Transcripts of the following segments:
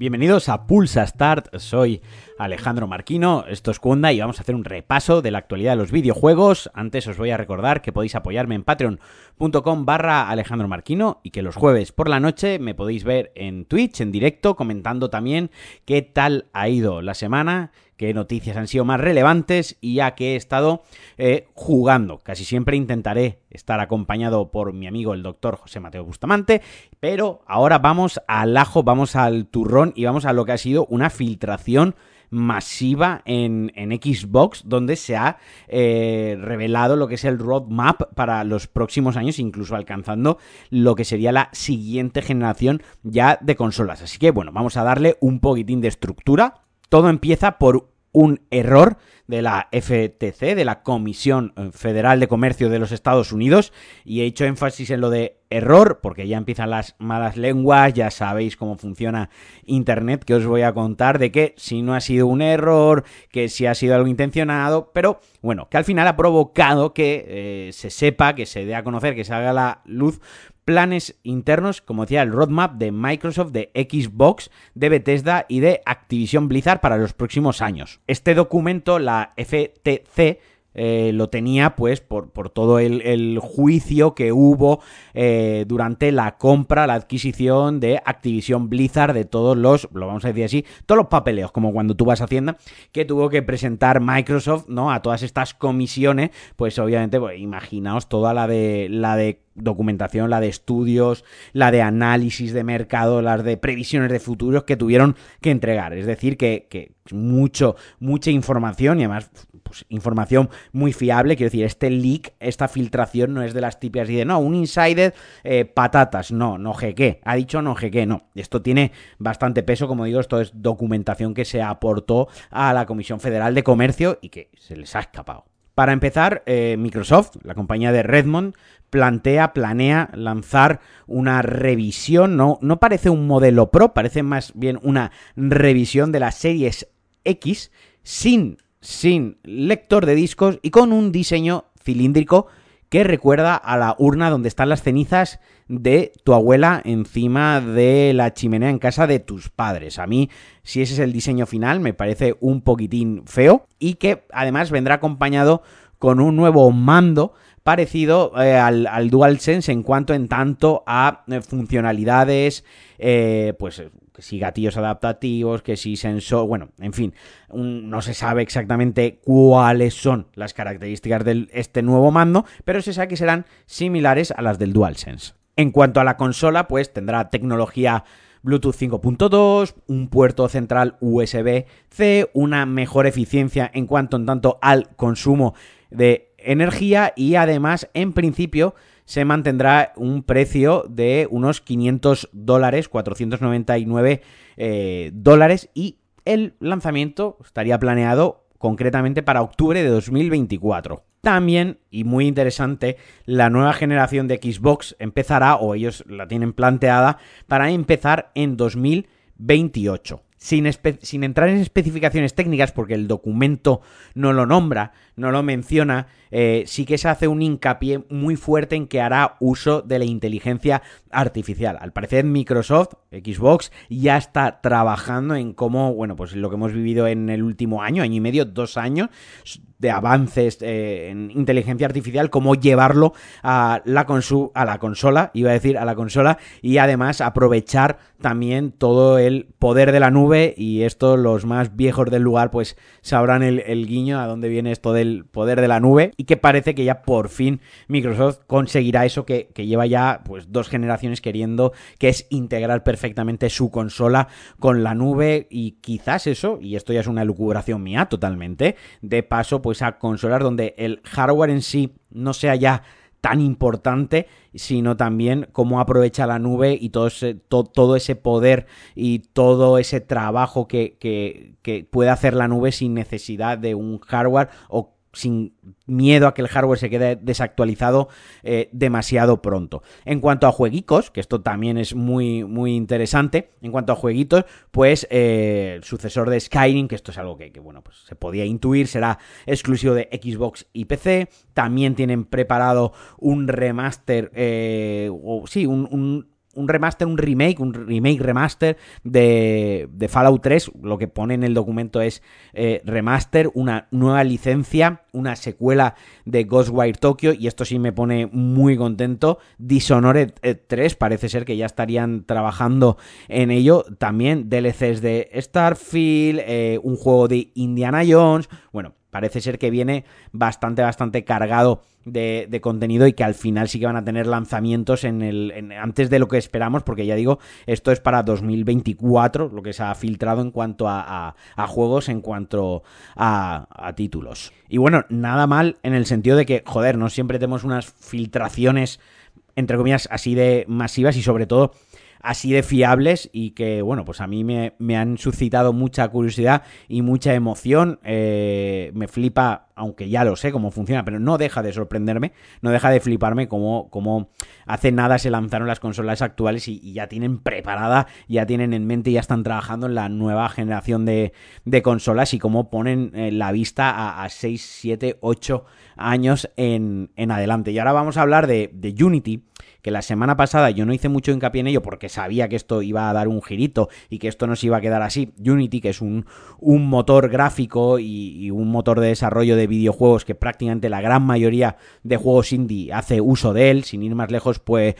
Bienvenidos a Pulsa Start, soy Alejandro Marquino, esto es Kunda y vamos a hacer un repaso de la actualidad de los videojuegos. Antes os voy a recordar que podéis apoyarme en patreon.com barra Alejandro Marquino y que los jueves por la noche me podéis ver en Twitch en directo comentando también qué tal ha ido la semana, qué noticias han sido más relevantes y ya que he estado eh, jugando. Casi siempre intentaré estar acompañado por mi amigo el doctor José Mateo Bustamante, pero ahora vamos al ajo, vamos al turrón y vamos a lo que ha sido una filtración masiva en, Xbox, donde se ha eh, revelado lo que es el roadmap para los próximos años, incluso alcanzando lo que sería la siguiente generación ya de consolas. Así que bueno, vamos a darle un poquitín de estructura. Todo empieza por un error de la FTC, de la Comisión Federal de Comercio de los Estados Unidos, y he hecho énfasis en lo de error, porque ya empiezan las malas lenguas, ya sabéis cómo funciona Internet, que os voy a contar de que si no ha sido un error, que si ha sido algo intencionado, pero bueno, que al final ha provocado que eh, se sepa, que se dé a conocer, que se haga la luz planes internos, como decía, el roadmap de Microsoft, de Xbox, de Bethesda y de Activision Blizzard para los próximos años. Este documento, la FTC, eh, lo tenía pues por, por todo el, juicio que hubo eh, durante la compra, la adquisición de Activision Blizzard, de todos los, lo vamos a decir así, todos los papeleos, como cuando tú vas a Hacienda, que tuvo que presentar Microsoft, ¿no? A todas estas comisiones, pues obviamente, pues, imaginaos toda la de la de documentación, la de estudios, la de análisis de mercado, las de previsiones de futuros que tuvieron que entregar. Es decir, que, que mucho, mucha información y además pues, información muy fiable. Quiero decir, este leak, esta filtración no es de las típicas y de no, un insider, eh, patatas, no, no jeque, ha dicho no jeque, no. Esto tiene bastante peso, como digo, esto es documentación que se aportó a la Comisión Federal de Comercio y que se les ha escapado. Para empezar, eh, Microsoft, la compañía de Redmond, plantea, planea lanzar una revisión, no, no parece un modelo Pro, parece más bien una revisión de las series X sin sin lector de discos y con un diseño cilíndrico que recuerda a la urna donde están las cenizas de tu abuela encima de la chimenea en casa de tus padres. A mí, si ese es el diseño final, me parece un poquitín feo y que además vendrá acompañado con un nuevo mando parecido eh, al, al, DualSense en cuanto en tanto a eh, funcionalidades, eh, pues que si gatillos adaptativos, que si sensor, bueno, en fin, no se sabe exactamente cuáles son las características de este nuevo mando, pero se sabe que serán similares a las del DualSense. En cuanto a la consola, pues tendrá tecnología Bluetooth 5.2, un puerto central USB-C, una mejor eficiencia en cuanto en tanto al consumo de energía y además, en principio, se mantendrá un precio de unos 500 dólares, 499 eh, dólares y el lanzamiento estaría planeado concretamente para octubre de 2024. También, y muy interesante, la nueva generación de Xbox empezará, o ellos la tienen planteada, para empezar en 2028 sin, entrar en especificaciones técnicas, porque el documento no lo nombra, no lo menciona, eh, sí que se hace un hincapié muy fuerte en que hará uso de la inteligencia artificial. Al parecer Microsoft, Xbox, ya está trabajando en cómo, bueno, pues lo que hemos vivido en el último año, año y medio, dos años, de avances eh, en inteligencia artificial, cómo llevarlo a la, a la consola, iba a decir a la consola, y además aprovechar también todo el poder de la nube y esto los más viejos del lugar pues sabrán el, el guiño a dónde viene esto del poder de la nube y que parece que ya por fin Microsoft conseguirá eso que, que lleva ya pues dos generaciones queriendo, que es integrar perfectamente su consola con la nube y quizás eso, y esto ya es una elucubración mía totalmente, de paso pues a consolas donde el hardware en sí no sea ya tan importante, sino también cómo aprovecha la nube y todo ese, todo ese poder y todo ese trabajo que, que, que puede hacer la nube sin necesidad de un hardware o sin miedo a que el hardware se quede desactualizado eh, demasiado pronto. En cuanto a jueguicos, que esto también es muy, muy interesante, en cuanto a jueguitos, pues eh, el sucesor de Skyrim, que esto es algo que, bueno, pues se podía intuir, será exclusivo de Xbox y PC. También tienen preparado un remaster, eh, o sí, un remaster, un remake, un remake remaster de, de, Fallout 3. Lo que pone en el documento es eh, remaster, una nueva licencia, una secuela de Ghostwire Tokyo. Y esto sí me pone muy contento. Dishonored 3, parece ser que ya estarían trabajando en ello. También DLCs de Starfield, eh, un juego de Indiana Jones. Bueno, parece ser que viene bastante, bastante cargado de, contenido y que al final sí que van a tener lanzamientos en el, antes de lo que esperamos, porque ya digo, esto es para 2024, lo que se ha filtrado en cuanto a, juegos, en cuanto a, a, títulos. Y bueno, nada mal en el sentido de que, joder, no siempre tenemos unas filtraciones, entre comillas, así de masivas y sobre todo así de fiables y que, bueno, pues a mí me, han suscitado mucha curiosidad y mucha emoción. Eh, me flipa, aunque ya lo sé cómo funciona, pero no deja de sorprenderme, no deja de fliparme como, como hace nada se lanzaron las consolas actuales y, ya tienen preparada, ya tienen en mente, ya están trabajando en la nueva generación de, consolas y cómo ponen eh, la vista a, 6, 7, 8 años en, en adelante. Y ahora vamos a hablar de, de Unity que la semana pasada yo no hice mucho hincapié en ello porque sabía que esto iba a dar un girito y que esto no se iba a quedar así. Unity, que es un, un motor gráfico y, un motor de desarrollo de videojuegos que prácticamente la gran mayoría de juegos indie hace uso de él, sin ir más lejos, pues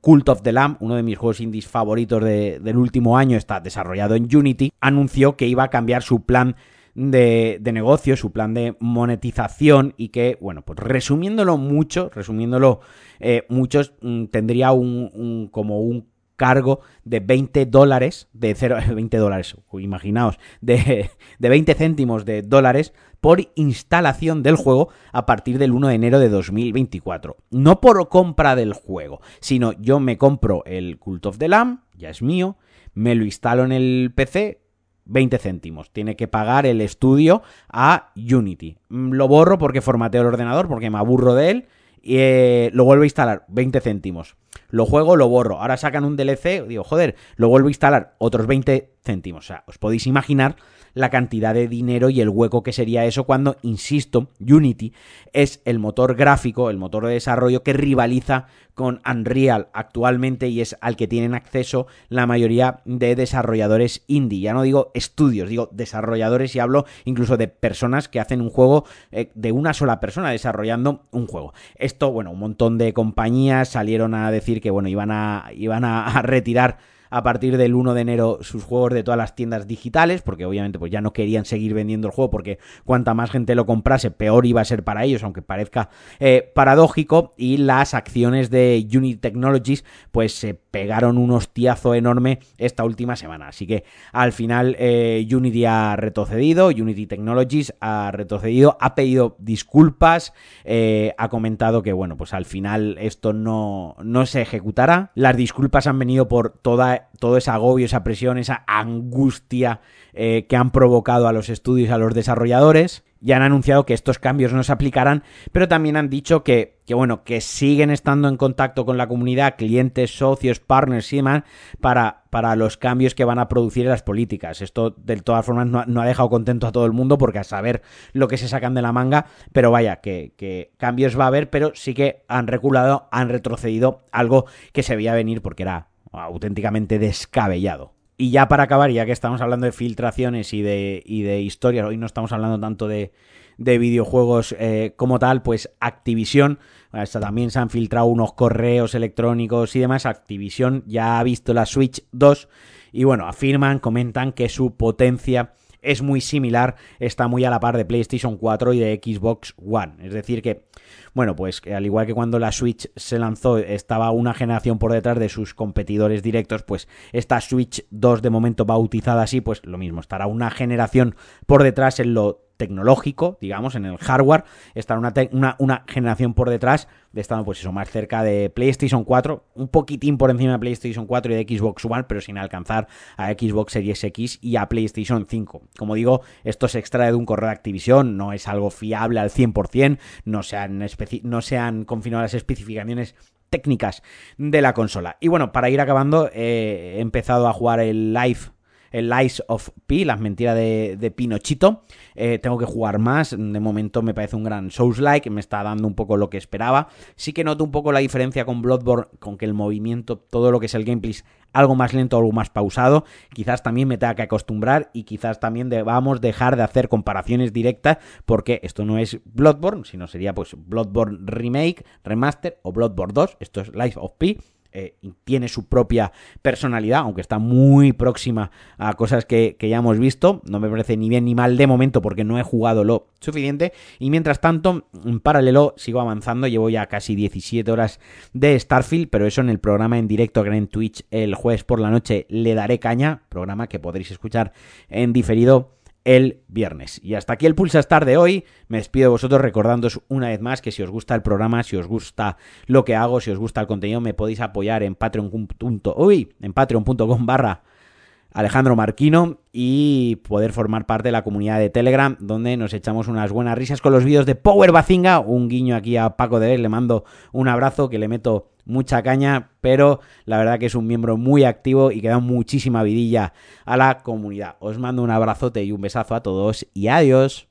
Cult of the Lamb, uno de mis juegos indies favoritos del último año, está desarrollado en Unity, anunció que iba a cambiar su plan de, de, negocio, su plan de monetización y que, bueno, pues resumiéndolo mucho, resumiéndolo eh, muchos mm, tendría un, como un cargo de 20 dólares, de 0, 20 dólares, imaginaos, de, de 20 céntimos de dólares por instalación del juego a partir del 1 de enero de 2024. No por compra del juego, sino yo me compro el Cult of the Lamb, ya es mío, me lo instalo en el PC, 20 céntimos. Tiene que pagar el estudio a Unity. Mm, lo borro porque formateo el ordenador, porque me aburro de él y eh, lo vuelvo a instalar, 20 céntimos. Lo juego, lo borro. Ahora sacan un DLC, digo, joder, lo vuelvo a instalar, otros 20 céntimos. O sea, os podéis imaginar la cantidad de dinero y el hueco que sería eso cuando, insisto, Unity es el motor gráfico, el motor de desarrollo que rivaliza con Unreal actualmente y es al que tienen acceso la mayoría de desarrolladores indie. Ya no digo estudios, digo desarrolladores y hablo incluso de personas que hacen un juego eh, de una sola persona desarrollando un juego. Esto, bueno, un montón de compañías salieron a decir que, bueno, iban a, iban a retirar a partir del 1 de enero sus juegos de todas las tiendas digitales, porque obviamente pues ya no querían seguir vendiendo el juego porque cuanta más gente lo comprase, peor iba a ser para ellos, aunque parezca eh, paradójico, y las acciones de Unity Technologies pues se pegaron un hostiazo enorme esta última semana. Así que al final eh, Unity ha retrocedido, Unity Technologies ha retrocedido, ha pedido disculpas, eh, ha comentado que bueno, pues al final esto no, no se ejecutará. Las disculpas han venido por toda todo ese agobio, esa presión, esa angustia eh, que han provocado a los estudios, a los desarrolladores. Ya han anunciado que estos cambios no se aplicarán, pero también han dicho que, que, bueno, que siguen estando en contacto con la comunidad, clientes, socios, partners y demás, para, para los cambios que van a producir las políticas. Esto, de todas formas, no, ha dejado contento a todo el mundo, porque a saber lo que se sacan de la manga, pero vaya, que, que cambios va a haber, pero sí que han reculado, han retrocedido algo que se veía venir porque era auténticamente descabellado. Y ya para acabar, ya que estamos hablando de filtraciones y de, y de historias, hoy no estamos hablando tanto de, de videojuegos eh, como tal, pues Activision, hasta también se han filtrado unos correos electrónicos y demás, Activision ya ha visto la Switch 2 y bueno, afirman, comentan que su potencia es muy similar, está muy a la par de PlayStation 4 y de Xbox One. Es decir que, bueno, pues al igual que cuando la Switch se lanzó estaba una generación por detrás de sus competidores directos, pues esta Switch 2 de momento bautizada así, pues lo mismo, estará una generación por detrás en lo tecnológico, digamos, en el hardware, están una, generación por detrás de estando, pues eso, más cerca de PlayStation 4, un poquitín por encima de PlayStation 4 y de Xbox One, pero sin alcanzar a Xbox Series X y a PlayStation 5. Como digo, esto se extrae de un correo de Activision, no es algo fiable al 100%, no se han, no confinado las especificaciones técnicas de la consola. Y bueno, para ir acabando, eh, he empezado a jugar el live el Lies of P, las mentiras de, Pinochito. Eh, tengo que jugar más. De momento me parece un gran Souls-like. Me está dando un poco lo que esperaba. Sí que noto un poco la diferencia con Bloodborne, con que el movimiento, todo lo que es el gameplay, es algo más lento, algo más pausado. Quizás también me tenga que acostumbrar y quizás también debamos dejar de hacer comparaciones directas porque esto no es Bloodborne, sino sería pues Bloodborne Remake, Remaster o Bloodborne 2. Esto es Life of P. Eh, tiene su propia personalidad, aunque está muy próxima a cosas que, ya hemos visto. No me parece ni bien ni mal de momento porque no he jugado lo suficiente. Y mientras tanto, en paralelo, sigo avanzando. Llevo ya casi 17 horas de Starfield, pero eso en el programa en directo que en Twitch el jueves por la noche le daré caña. Programa que podréis escuchar en diferido el viernes. Y hasta aquí el Pulsa Star de hoy. Me despido de vosotros recordándoos una vez más que si os gusta el programa, si os gusta lo que hago, si os gusta el contenido, me podéis apoyar en patreon.com en patreon.com barra Alejandro Marquino y poder formar parte de la comunidad de Telegram donde nos echamos unas buenas risas con los vídeos de Power Bazinga. Un guiño aquí a Paco de le mando un abrazo que le meto mucha caña, pero la verdad que es un miembro muy activo y que da muchísima vidilla a la comunidad. Os mando un abrazote y un besazo a todos y adiós.